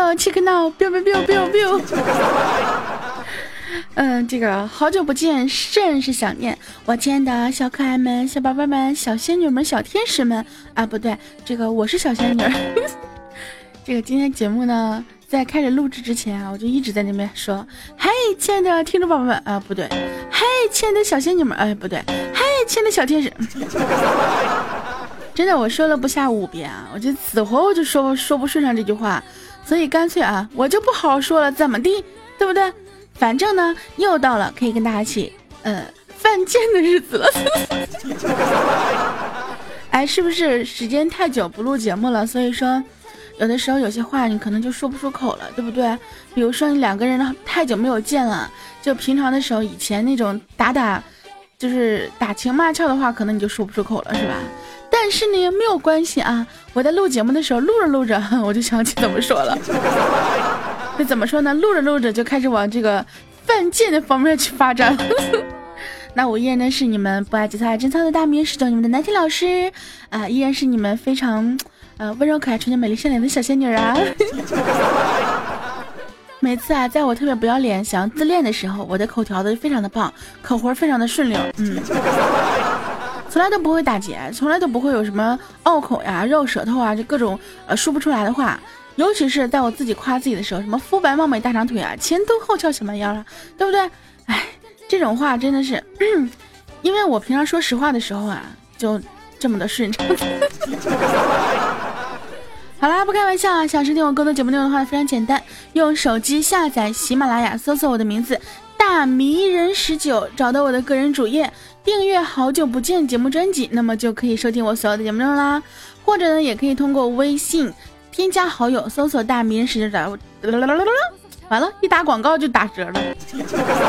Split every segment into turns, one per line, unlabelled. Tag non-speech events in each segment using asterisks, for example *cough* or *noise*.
友，check now，biu biu biu biu biu。嗯，这个好久不见，甚是想念我亲爱的小可爱们、小宝贝们、小仙女们、小天使们啊！不对，这个我是小仙女。*laughs* 这个今天节目呢，在开始录制之前啊，我就一直在那边说：“嗨，亲爱的听众宝宝们啊，不对，嗨，亲爱的小仙女们，哎，不对，嗨，亲爱的小天使。*laughs* ”真的，我说了不下五遍啊，我就死活我就说说不顺上这句话，所以干脆啊，我就不好好说了，怎么地，对不对？反正呢，又到了可以跟大家一起呃犯贱的日子了。*laughs* 哎，是不是时间太久不录节目了？所以说，有的时候有些话你可能就说不出口了，对不对？比如说你两个人太久没有见了，就平常的时候，以前那种打打，就是打情骂俏的话，可能你就说不出口了，是吧？但是呢，没有关系啊，我在录节目的时候，录着录着，*laughs* 我就想起怎么说了。这怎么说呢？录着录着就开始往这个犯贱的方面去发展。*laughs* 那我依然呢是你们不爱节操爱贞操的大名，是叫你们的南天老师啊，依然是你们非常呃温柔可爱、纯洁美丽、善良的小仙女啊。*laughs* 每次啊，在我特别不要脸想要自恋的时候，我的口条子非常的棒，口活非常的顺溜，嗯，从来都不会打结，从来都不会有什么拗口呀、绕舌头啊，就各种呃说不出来的话。尤其是在我自己夸自己的时候，什么肤白貌美大长腿啊，前凸后翘小蛮腰啊，对不对？哎，这种话真的是，*clears throat* 因为我平常说实话的时候啊，就这么的顺畅。*laughs* 好啦，不开玩笑啊！想收听我更多节目内容的话，非常简单，用手机下载喜马拉雅，搜索我的名字大迷人十九，找到我的个人主页，订阅好久不见节目专辑，那么就可以收听我所有的节目内容啦。或者呢，也可以通过微信。添加好友，搜索“大名十九找”，完了，一打广告就打折了。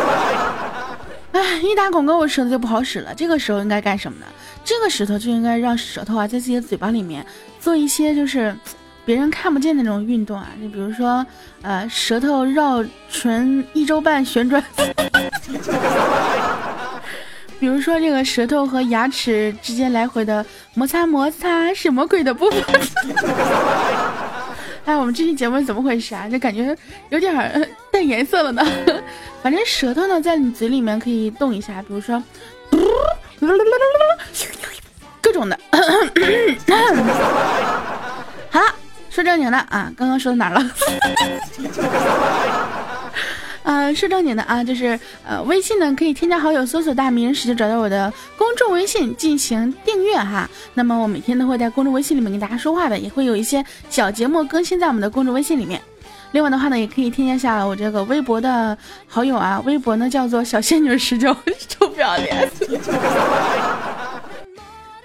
*laughs* 哎，一打广告我舌头就不好使了。这个时候应该干什么呢？这个时候就应该让舌头啊，在自己的嘴巴里面做一些就是别人看不见的那种运动啊。就比如说，呃，舌头绕唇一周半旋转。比如说，这个舌头和牙齿之间来回的摩擦摩擦，什么鬼的部分？*laughs* 哎，我们这期节目怎么回事啊？这感觉有点带颜色了呢。反正舌头呢，在你嘴里面可以动一下，比如说，各种的。*coughs* 好了，说正经的啊，刚刚说到哪了？呃，说正经的啊，就是呃，微信呢可以添加好友，搜索“大名”，直接找到我的公众微信进行订阅哈。那么我每天都会在公众微信里面跟大家说话的，也会有一些小节目更新在我们的公众微信里面。另外的话呢，也可以添加下我这个微博的好友啊，微博呢叫做小仙女十九，臭不要脸。*laughs*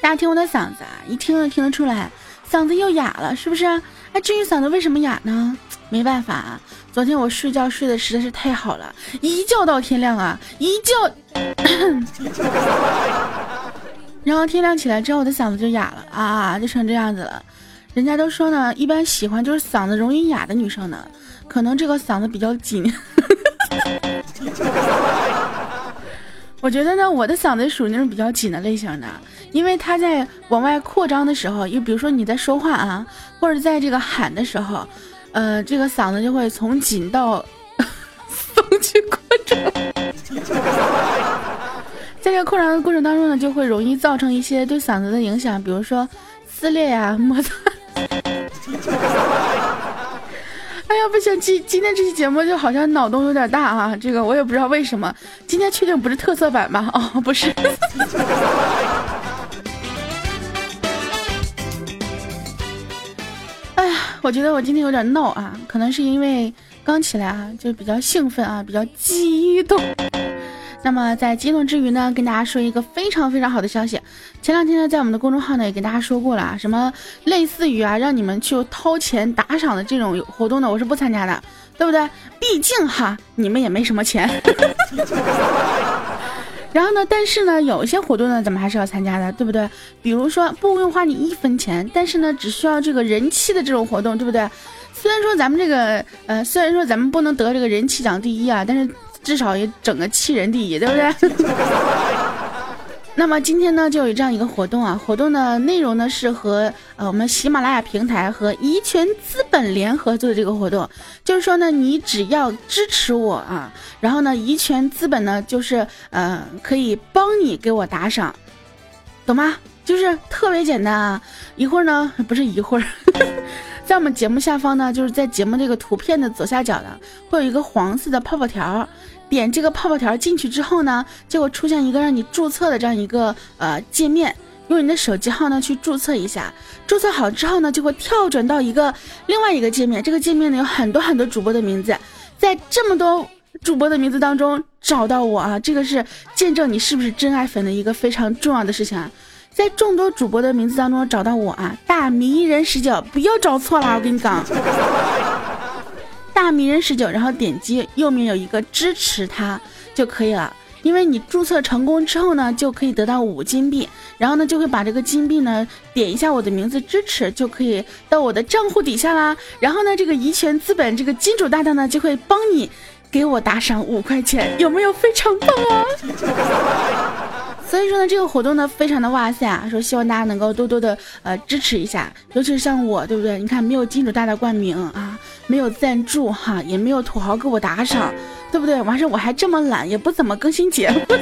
大家听我的嗓子啊，一听就听得出来，嗓子又哑了，是不是？哎，至于嗓子为什么哑呢？没办法啊。昨天我睡觉睡得实在是太好了，一觉到天亮啊，一觉，*coughs* 然后天亮起来之后，我的嗓子就哑了啊啊，就成这样子了。人家都说呢，一般喜欢就是嗓子容易哑的女生呢，可能这个嗓子比较紧。*laughs* 我觉得呢，我的嗓子属于那种比较紧的类型的，因为它在往外扩张的时候，又比如说你在说话啊，或者在这个喊的时候。呃，这个嗓子就会从紧到 *laughs* 松去扩张，在这个扩张的过程当中呢，就会容易造成一些对嗓子的影响，比如说撕裂呀、*laughs* 摩擦。哎呀，不行，今今天这期节目就好像脑洞有点大啊，这个我也不知道为什么。今天确定不是特色版吧？哦，不是。我觉得我今天有点闹啊，可能是因为刚起来啊，就比较兴奋啊，比较激动。*laughs* 那么在激动之余呢，跟大家说一个非常非常好的消息。前两天呢，在我们的公众号呢也跟大家说过了啊，什么类似于啊让你们去掏钱打赏的这种活动呢，我是不参加的，对不对？毕竟哈，你们也没什么钱。*laughs* 然后呢？但是呢，有一些活动呢，咱们还是要参加的，对不对？比如说不用花你一分钱，但是呢，只需要这个人气的这种活动，对不对？虽然说咱们这个，呃，虽然说咱们不能得这个人气奖第一啊，但是至少也整个气人第一，对不对？*laughs* 那么今天呢，就有这样一个活动啊，活动的内容呢是和呃我们喜马拉雅平台和怡泉资本联合做的这个活动，就是说呢，你只要支持我啊，然后呢，怡泉资本呢就是呃可以帮你给我打赏，懂吗？就是特别简单啊，一会儿呢不是一会儿，*laughs* 在我们节目下方呢，就是在节目这个图片的左下角的会有一个黄色的泡泡条。点这个泡泡条进去之后呢，就会出现一个让你注册的这样一个呃界面，用你的手机号呢去注册一下，注册好之后呢，就会跳转到一个另外一个界面，这个界面呢有很多很多主播的名字，在这么多主播的名字当中找到我啊，这个是见证你是不是真爱粉的一个非常重要的事情啊，在众多主播的名字当中找到我啊，大迷人十九，不要找错了，我跟你讲。大迷人十九，然后点击右面有一个支持他就可以了。因为你注册成功之后呢，就可以得到五金币，然后呢就会把这个金币呢点一下我的名字支持，就可以到我的账户底下啦。然后呢，这个怡泉资本这个金主大大呢就会帮你给我打赏五块钱，有没有非常棒啊？所以说呢，这个活动呢非常的哇塞啊！说希望大家能够多多的呃支持一下，尤其是像我，对不对？你看没有金主大大冠名啊，没有赞助哈，也没有土豪给我打赏，对不对？完事我还这么懒，也不怎么更新节目。*laughs*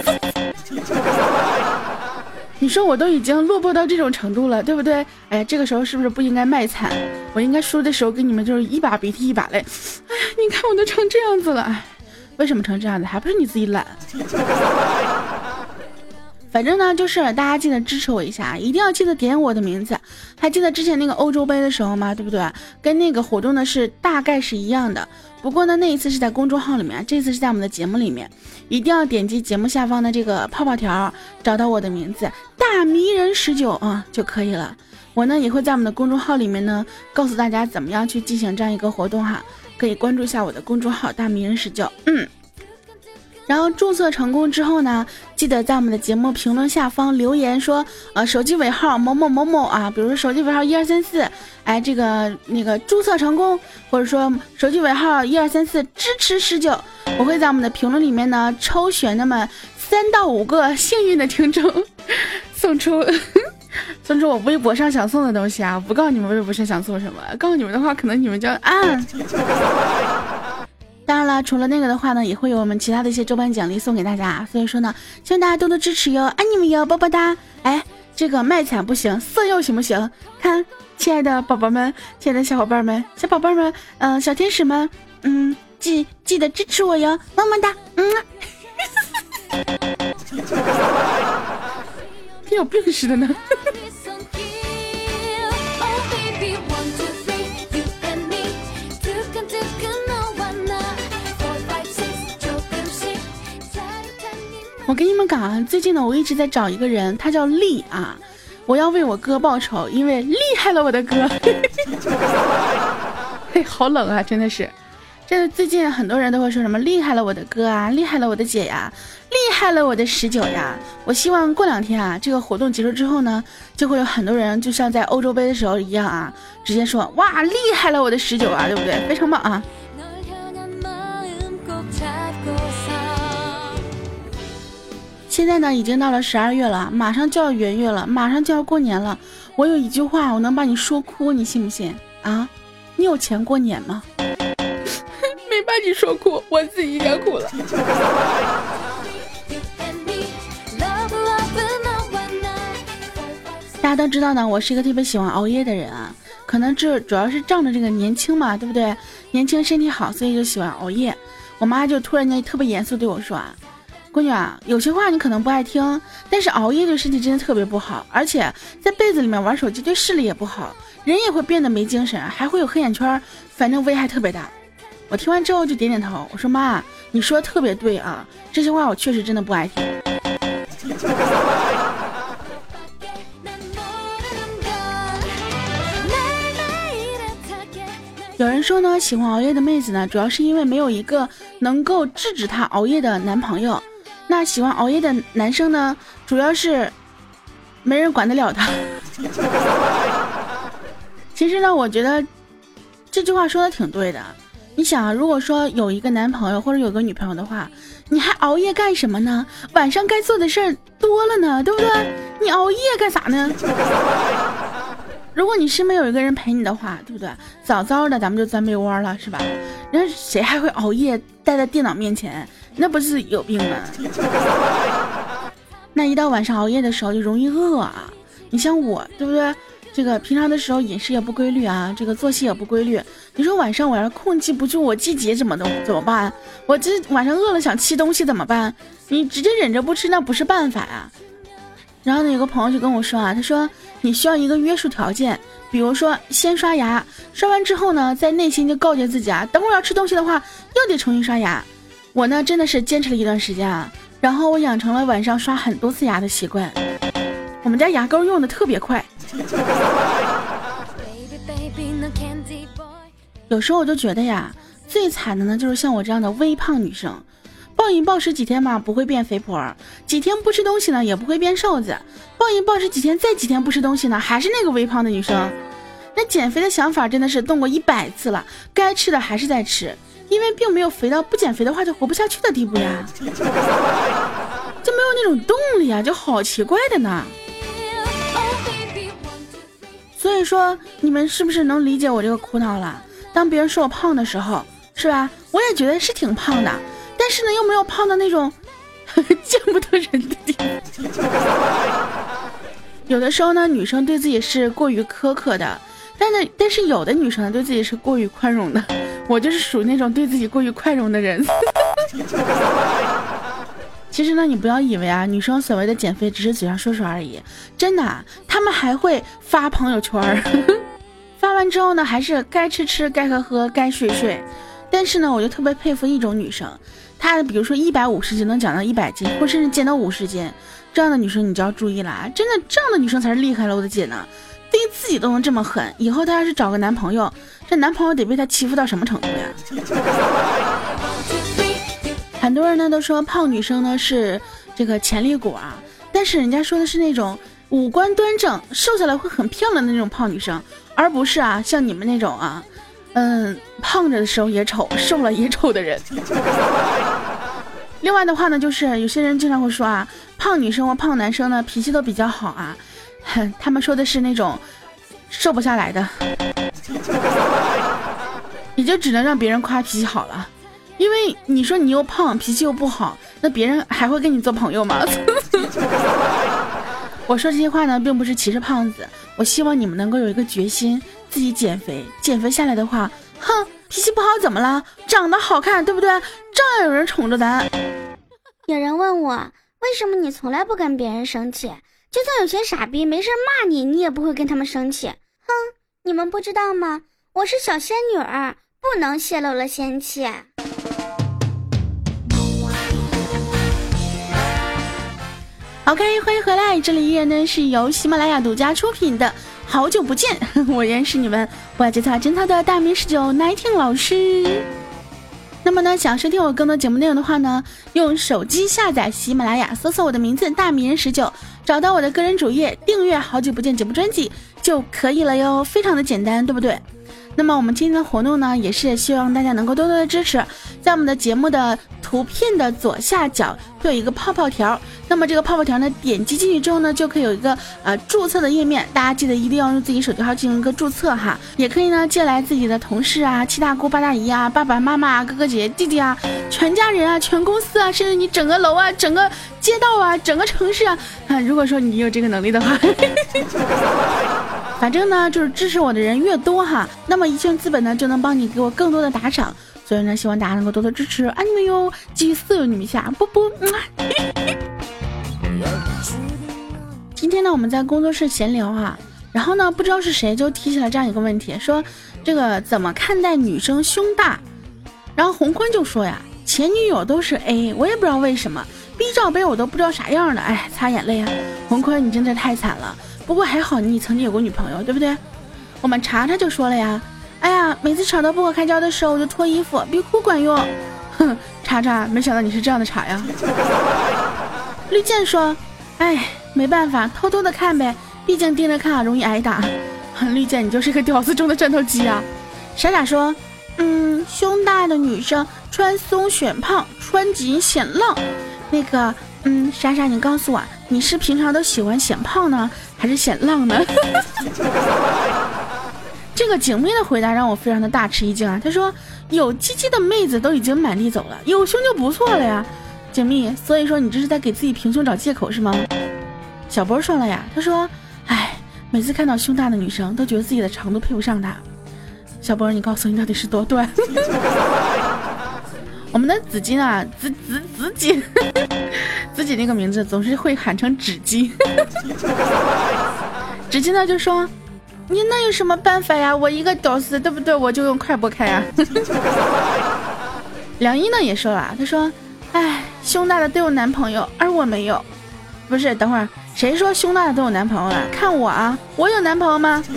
你说我都已经落魄到这种程度了，对不对？哎呀，这个时候是不是不应该卖惨？我应该输的时候跟你们就是一把鼻涕一把泪。哎呀，你看我都成这样子了，为什么成这样子？还不是你自己懒。反正呢，就是大家记得支持我一下，一定要记得点我的名字。还记得之前那个欧洲杯的时候吗？对不对？跟那个活动呢是大概是一样的。不过呢，那一次是在公众号里面，这次是在我们的节目里面。一定要点击节目下方的这个泡泡条，找到我的名字大迷人十九啊就可以了。我呢也会在我们的公众号里面呢告诉大家怎么样去进行这样一个活动哈，可以关注一下我的公众号大迷人十九。嗯。然后注册成功之后呢，记得在我们的节目评论下方留言说，呃，手机尾号某某某某啊，比如说手机尾号一二三四，哎，这个那个注册成功，或者说手机尾号一二三四支持十九，我会在我们的评论里面呢抽选那么三到五个幸运的听众，*laughs* 送出 *laughs* 送出我微博上想送的东西啊，不告诉你们微博上想送什么，告诉你们的话，可能你们就啊。当然了，除了那个的话呢，也会有我们其他的一些周边奖励送给大家。所以说呢，希望大家多多支持哟，爱你们哟，么么哒！哎，这个卖惨不行，色诱行不行？看，亲爱的宝宝们，亲爱的小伙伴们，小宝贝们，嗯，小天使们，嗯，记记得支持我哟，么么哒！嗯，*laughs* 跟有病似的呢。我跟你们讲啊，最近呢，我一直在找一个人，他叫丽啊，我要为我哥报仇，因为厉害了我的哥。*laughs* 嘿，好冷啊，真的是，真的最近很多人都会说什么厉害了我的哥啊，厉害了我的姐呀，厉害了我的十九呀。我希望过两天啊，这个活动结束之后呢，就会有很多人就像在欧洲杯的时候一样啊，直接说哇，厉害了我的十九啊，对不对？非常棒啊。现在呢，已经到了十二月了，马上就要元月了，马上就要过年了。我有一句话，我能把你说哭，你信不信啊？你有钱过年吗？*laughs* 没把你说哭，我自己也哭了。*laughs* 大家都知道呢，我是一个特别喜欢熬夜的人啊，可能这主要是仗着这个年轻嘛，对不对？年轻身体好，所以就喜欢熬夜。我妈就突然间特别严肃对我说啊。闺女啊，有些话你可能不爱听，但是熬夜对身体真的特别不好，而且在被子里面玩手机对视力也不好，人也会变得没精神，还会有黑眼圈，反正危害特别大。我听完之后就点点头，我说妈，你说的特别对啊，这些话我确实真的不爱听。*laughs* 有人说呢，喜欢熬夜的妹子呢，主要是因为没有一个能够制止她熬夜的男朋友。那喜欢熬夜的男生呢，主要是没人管得了他。*laughs* 其实呢，我觉得这句话说的挺对的。你想啊，如果说有一个男朋友或者有个女朋友的话，你还熬夜干什么呢？晚上该做的事儿多了呢，对不对？你熬夜干啥呢？*laughs* 如果你身边有一个人陪你的话，对不对？早早的咱们就钻被窝了，是吧？那谁还会熬夜待在电脑面前？那不是有病吗？*laughs* 那一到晚上熬夜的时候就容易饿啊！你像我，对不对？这个平常的时候饮食也不规律啊，这个作息也不规律。你说晚上我要控制不住我季节怎么的怎么办？我这晚上饿了想吃东西怎么办？你直接忍着不吃那不是办法呀。然后呢，有个朋友就跟我说啊，他说你需要一个约束条件，比如说先刷牙，刷完之后呢，在内心就告诫自己啊，等会儿要吃东西的话，又得重新刷牙。我呢真的是坚持了一段时间啊，然后我养成了晚上刷很多次牙的习惯。我们家牙膏用的特别快。有时候我就觉得呀，最惨的呢就是像我这样的微胖女生，暴饮暴食几天嘛不会变肥婆，几天不吃东西呢也不会变瘦子，暴饮暴食几天再几天不吃东西呢还是那个微胖的女生。那减肥的想法真的是动过一百次了，该吃的还是在吃，因为并没有肥到不减肥的话就活不下去的地步呀，*laughs* 就没有那种动力啊，就好奇怪的呢。所以说，你们是不是能理解我这个苦恼了？当别人说我胖的时候，是吧？我也觉得是挺胖的，但是呢，又没有胖到那种 *laughs* 见不得人的地步。*laughs* 有的时候呢，女生对自己是过于苛刻的，但是，但是有的女生呢，对自己是过于宽容的。我就是属于那种对自己过于宽容的人。*laughs* 其实呢，你不要以为啊，女生所谓的减肥只是嘴上说说而已，真的，她们还会发朋友圈儿，*laughs* 发完之后呢，还是该吃吃，该喝喝，该睡睡。但是呢，我就特别佩服一种女生，她比如说一百五十斤能长到一百斤，或甚至减到五十斤，这样的女生你就要注意了啊，真的，这样的女生才是厉害了，我的姐呢，对自己都能这么狠，以后她要是找个男朋友，这男朋友得被她欺负到什么程度呀？很多人呢都说胖女生呢是这个潜力股啊，但是人家说的是那种五官端正、瘦下来会很漂亮的那种胖女生，而不是啊像你们那种啊，嗯，胖着的时候也丑，瘦了也丑的人。另外的话呢，就是有些人经常会说啊，胖女生和胖男生呢脾气都比较好啊，哼他们说的是那种瘦不下来的，也就只能让别人夸脾气好了。因为你说你又胖，脾气又不好，那别人还会跟你做朋友吗？*laughs* 我说这些话呢，并不是歧视胖子，我希望你们能够有一个决心，自己减肥，减肥下来的话，哼，脾气不好怎么了？长得好看，对不对？照样有人宠着咱。
有人问我，为什么你从来不跟别人生气？就算有些傻逼没事骂你，你也不会跟他们生气。哼，你们不知道吗？我是小仙女儿，不能泄露了仙气。
OK，欢迎回来，这里依然呢是由喜马拉雅独家出品的《好久不见》，*laughs* 我依然是你们不爱节操真操的大名十九 Nineteen 老师。那么呢，想收听我更多节目内容的话呢，用手机下载喜马拉雅，搜索我的名字大名人十九，找到我的个人主页，订阅《好久不见》节目专辑就可以了哟，非常的简单，对不对？那么我们今天的活动呢，也是希望大家能够多多的支持，在我们的节目的图片的左下角会有一个泡泡条，那么这个泡泡条呢，点击进去之后呢，就可以有一个呃注册的页面，大家记得一定要用自己手机号进行一个注册哈，也可以呢借来自己的同事啊、七大姑八大姨啊、爸爸妈妈啊、哥哥姐姐弟弟啊、全家人啊、全公司啊，甚至你整个楼啊、整个街道啊、整个城市啊，如果说你有这个能力的话。*laughs* 反正呢，就是支持我的人越多哈，那么一券资本呢就能帮你给我更多的打赏，所以呢，希望大家能够多多支持，爱你们哟，继续色你们一下，啵啵。今天呢，我们在工作室闲聊啊，然后呢，不知道是谁就提起了这样一个问题，说这个怎么看待女生胸大？然后洪坤就说呀，前女友都是 A，我也不知道为什么，B 罩杯我都不知道啥样的，哎，擦眼泪啊，洪坤你真的太惨了。不过还好你曾经有过女朋友，对不对？我们查查就说了呀，哎呀，每次吵到不可开交的时候，我就脱衣服，比哭管用。哼，*laughs* 查查，没想到你是这样的查呀。绿箭说，哎，没办法，偷偷的看呗，毕竟盯着看容易挨打。*laughs* 绿箭，你就是个屌丝中的战斗机啊。傻傻说，嗯，胸大的女生穿松显胖，穿紧显浪。那个，嗯，莎莎，你告诉我，你是平常都喜欢显胖呢，还是显浪呢？*laughs* 这个景妹的回答让我非常的大吃一惊啊！她说：“有鸡鸡的妹子都已经满地走了，有胸就不错了呀。”景蜜，所以说你这是在给自己平胸找借口是吗？小波说了呀，他说：“哎，每次看到胸大的女生，都觉得自己的长度配不上她。”小波，你告诉我你到底是多短？*laughs* 我们的紫金啊，紫紫紫锦，紫锦 *laughs* 那个名字总是会喊成纸巾。*laughs* 纸巾呢就说。你那有什么办法呀？我一个屌丝，对不对？我就用快播开啊。*laughs* 梁一呢也说了，他说：“哎，胸大的都有男朋友，而我没有。不是，等会儿谁说胸大的都有男朋友了？*laughs* 看我啊，我有男朋友吗？” *laughs*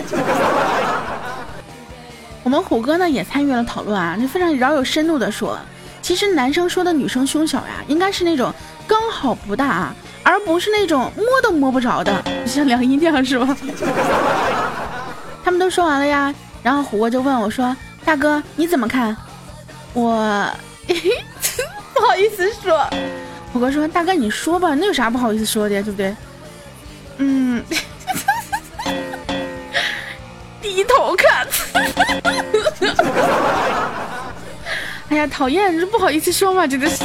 我们虎哥呢也参与了讨论啊，就非常饶有深度的说，其实男生说的女生胸小呀，应该是那种刚好不大啊，而不是那种摸都摸不着的，像梁一这样是吧？他们都说完了呀，然后虎哥就问我说：“大哥你怎么看？”我 *laughs* 不好意思说。虎哥说：“大哥你说吧，那有啥不好意思说的呀，对不对？”嗯，*laughs* 低头看。*laughs* 哎呀，讨厌，这不好意思说嘛，真的是。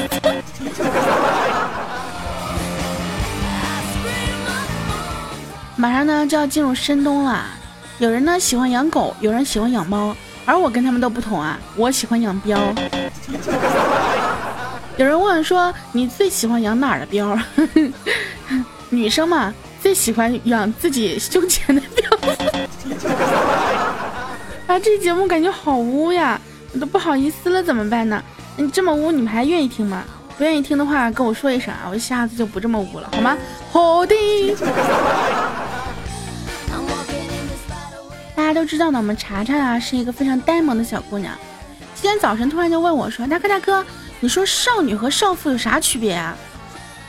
马上呢就要进入深冬了。有人呢喜欢养狗，有人喜欢养猫，而我跟他们都不同啊，我喜欢养膘。有人问说你最喜欢养哪儿的膘？*laughs* 女生嘛，最喜欢养自己胸前的膘。*laughs* 啊，这节目感觉好污呀，我都不好意思了，怎么办呢？你这么污，你们还愿意听吗？不愿意听的话，跟我说一声啊，我下次就不这么污了，好吗？好的。都知道呢，我们查查啊是一个非常呆萌的小姑娘。今天早晨突然就问我说：“大哥大哥，你说少女和少妇有啥区别啊？”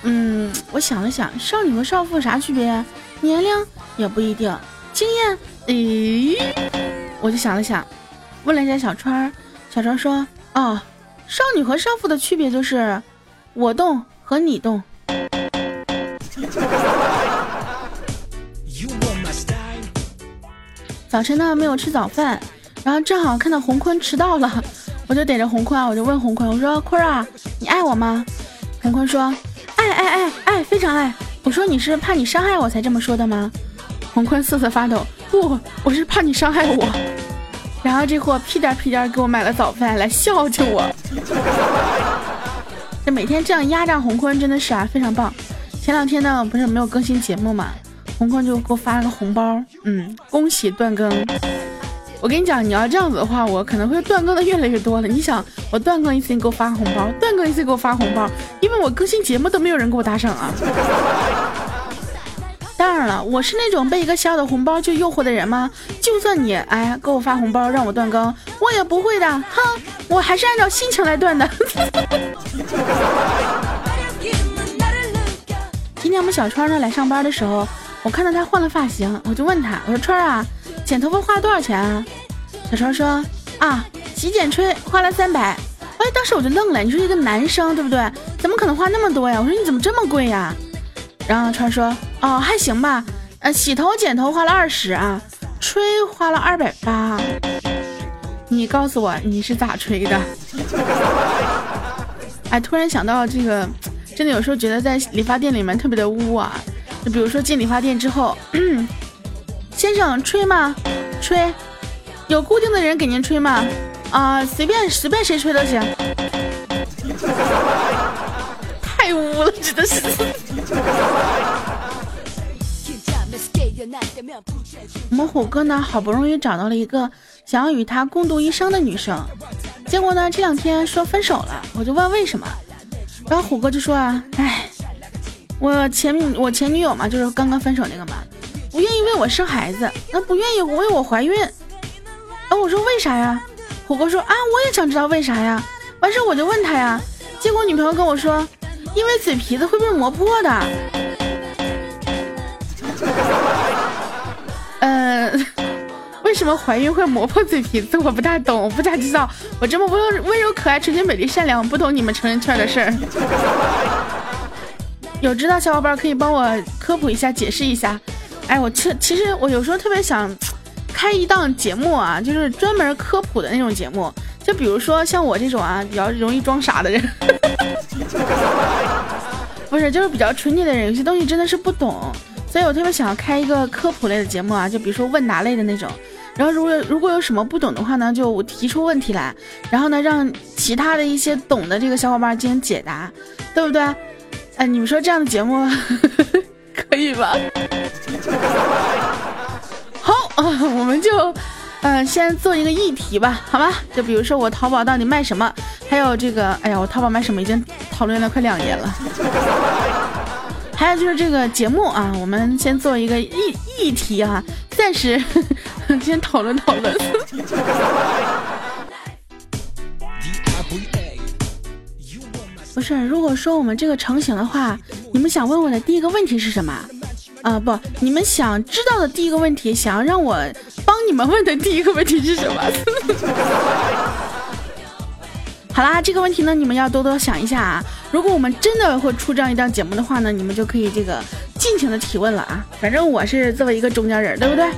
嗯，我想了想，少女和少妇有啥区别啊？年龄也不一定，经验，诶，我就想了想，问了一下小川，小川说：“哦，少女和少妇的区别就是我动和你动。”早晨呢没有吃早饭，然后正好看到红坤迟到了，我就逮着红坤啊，我就问红坤，我说坤啊，你爱我吗？红坤说爱爱爱爱，非常爱。我说你是怕你伤害我才这么说的吗？红坤瑟瑟发抖，不，我是怕你伤害我。然后这货屁颠屁颠给我买了早饭来孝敬我。这每天这样压榨红坤真的是啊非常棒。前两天呢不是没有更新节目嘛？红坤就给我发了个红包，嗯，恭喜断更。我跟你讲，你要这样子的话，我可能会断更的越来越多了。你想，我断更一次你给我发红包，断更一次给我发红包，因为我更新节目都没有人给我打赏啊。*laughs* 当然了，我是那种被一个小的红包就诱惑的人吗？就算你哎给我发红包让我断更，我也不会的。哼，我还是按照心情来断的。*laughs* 今天我们小川呢来上班的时候。我看到他换了发型，我就问他，我说川儿啊，剪头发花了多少钱啊？小川说啊，洗剪吹花了三百。哎，当时我就愣了，你说一个男生对不对？怎么可能花那么多呀？我说你怎么这么贵呀？然后川说哦，还行吧，呃，洗头剪头花了二十啊，吹花了二百八。你告诉我你是咋吹的？*laughs* 哎，突然想到这个，真的有时候觉得在理发店里面特别的污啊。就比如说进理发店之后，*clears throat* 先生吹吗？吹，有固定的人给您吹吗？啊，随便随便谁吹都行。*laughs* 太污了，真的是。我们虎哥呢，好不容易找到了一个想要与他共度一生的女生，结果呢这两天说分手了，我就问为什么，然后虎哥就说啊，哎。我前我前女友嘛，就是刚刚分手那个嘛，不愿意为我生孩子，那不愿意为我怀孕。啊，我说为啥呀？虎哥说啊，我也想知道为啥呀。完事我就问他呀，结果女朋友跟我说，因为嘴皮子会被磨破的。*laughs* 呃，为什么怀孕会磨破嘴皮子？我不大懂，我不咋知道。我这么温温柔可爱、纯洁美丽、善良，不懂你们成人圈的事儿。有知道小伙伴可以帮我科普一下、解释一下。哎，我其其实我有时候特别想开一档节目啊，就是专门科普的那种节目。就比如说像我这种啊，比较容易装傻的人，*laughs* 不是，就是比较纯洁的人，有些东西真的是不懂。所以我特别想要开一个科普类的节目啊，就比如说问答类的那种。然后如果如果有什么不懂的话呢，就我提出问题来，然后呢让其他的一些懂的这个小伙伴进行解答，对不对？哎，你们说这样的节目 *laughs* 可以吧？好，我们就。嗯，先做一个议题吧，好吧？就比如说我淘宝到底卖什么，还有这个，哎呀，我淘宝卖什么已经讨论了快两年了。还有就是这个节目啊，我们先做一个议议题啊，暂时 *laughs* 先讨论讨论。不是，如果说我们这个成型的话，你们想问我的第一个问题是什么？啊不，你们想知道的第一个问题，想要让我帮你们问的第一个问题是什么？*laughs* 好啦，这个问题呢，你们要多多想一下啊。如果我们真的会出这样一档节目的话呢，你们就可以这个尽情的提问了啊。反正我是作为一个中间人，对不对？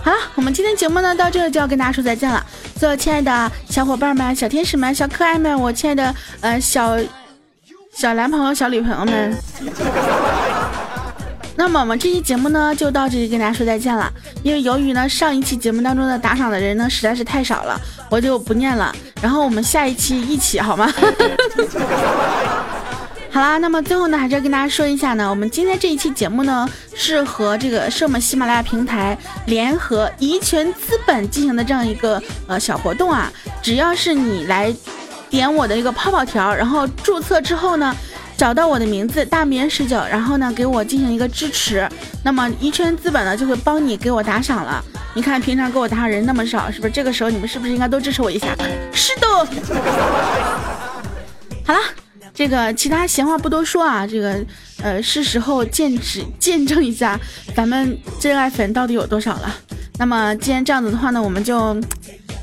好了，我们今天节目呢到这就要跟大家说再见了。所有亲爱的小伙伴们、小天使们、小可爱们，我亲爱的呃小小男朋友、小女朋友们。那么我们这期节目呢，就到这里跟大家说再见了。因为由于呢上一期节目当中的打赏的人呢实在是太少了，我就不念了。然后我们下一期一起好吗？*laughs* 好啦，那么最后呢，还是要跟大家说一下呢，我们今天这一期节目呢是和这个是我们喜马拉雅平台联合怡泉资本进行的这样一个呃小活动啊。只要是你来点我的一个泡泡条，然后注册之后呢。找到我的名字大棉十九，然后呢给我进行一个支持，那么一圈资本呢就会帮你给我打赏了。你看平常给我打赏人那么少，是不是？这个时候你们是不是应该都支持我一下？是的。好了，这个其他闲话不多说啊，这个呃是时候见识见证一下咱们真爱粉到底有多少了。那么既然这样子的话呢，我们就。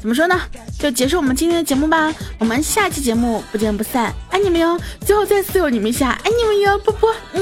怎么说呢？就结束我们今天的节目吧。我们下期节目不见不散，爱你们哟！最后再次有你们一下，爱你们哟，波波，嗯。